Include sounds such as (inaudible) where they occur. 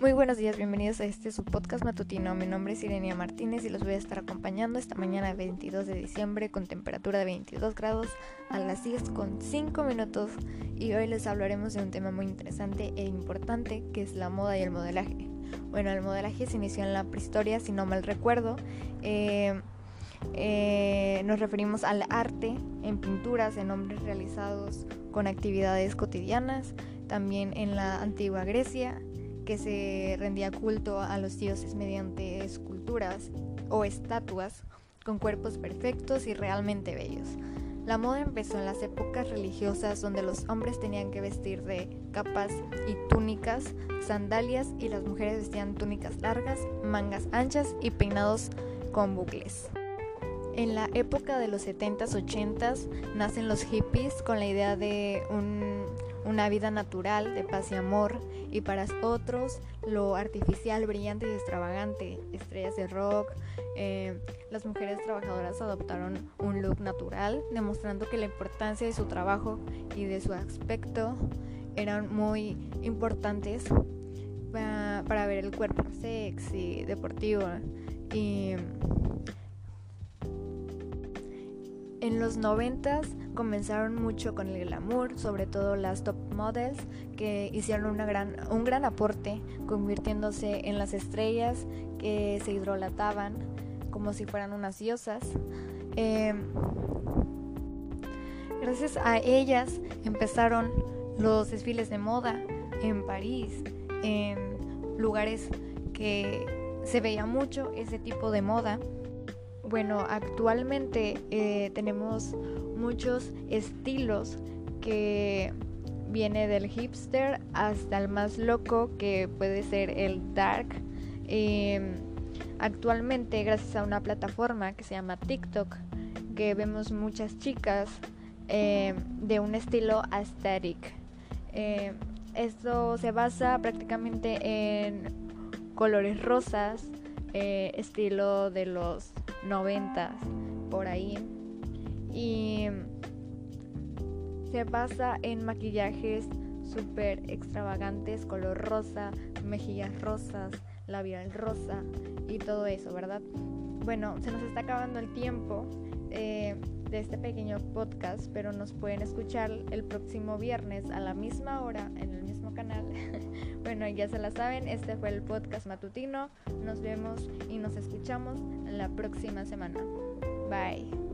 Muy buenos días, bienvenidos a este su podcast matutino. Mi nombre es Irenia Martínez y los voy a estar acompañando esta mañana 22 de diciembre con temperatura de 22 grados a las 10 con 5 minutos y hoy les hablaremos de un tema muy interesante e importante que es la moda y el modelaje. Bueno, el modelaje se inició en la prehistoria, si no mal recuerdo. Eh, eh, nos referimos al arte en pinturas, en hombres realizados con actividades cotidianas, también en la antigua Grecia que se rendía culto a los dioses mediante esculturas o estatuas con cuerpos perfectos y realmente bellos. La moda empezó en las épocas religiosas donde los hombres tenían que vestir de capas y túnicas, sandalias y las mujeres vestían túnicas largas, mangas anchas y peinados con bucles. En la época de los 70s, 80s nacen los hippies con la idea de un una vida natural de paz y amor, y para otros lo artificial, brillante y extravagante, estrellas de rock. Eh, las mujeres trabajadoras adoptaron un look natural, demostrando que la importancia de su trabajo y de su aspecto eran muy importantes para, para ver el cuerpo sexy, deportivo y En los noventas comenzaron mucho con el glamour, sobre todo las top models que hicieron una gran, un gran aporte convirtiéndose en las estrellas que se hidrolataban como si fueran unas diosas. Em, gracias a ellas empezaron los desfiles de moda en París, en lugares que se veía mucho ese tipo de moda. Bueno, actualmente eh, tenemos muchos estilos que viene del hipster hasta el más loco que puede ser el dark. Em, actualmente, gracias a una plataforma que se llama TikTok, que vemos muchas chicas em, de un estilo aesthetic. Em, esto se basa prácticamente en colores rosas, eh, estilo de los 90 por ahí. Y se basa en maquillajes súper extravagantes, color rosa, mejillas rosas, labial rosa y todo eso, ¿verdad? Bueno, se nos está acabando el tiempo eh, de este pequeño podcast, pero nos pueden escuchar el próximo viernes a la misma hora en el mismo canal. (laughs) bueno, ya se la saben, este fue el podcast matutino. Nos vemos y nos escuchamos la próxima semana. Bye.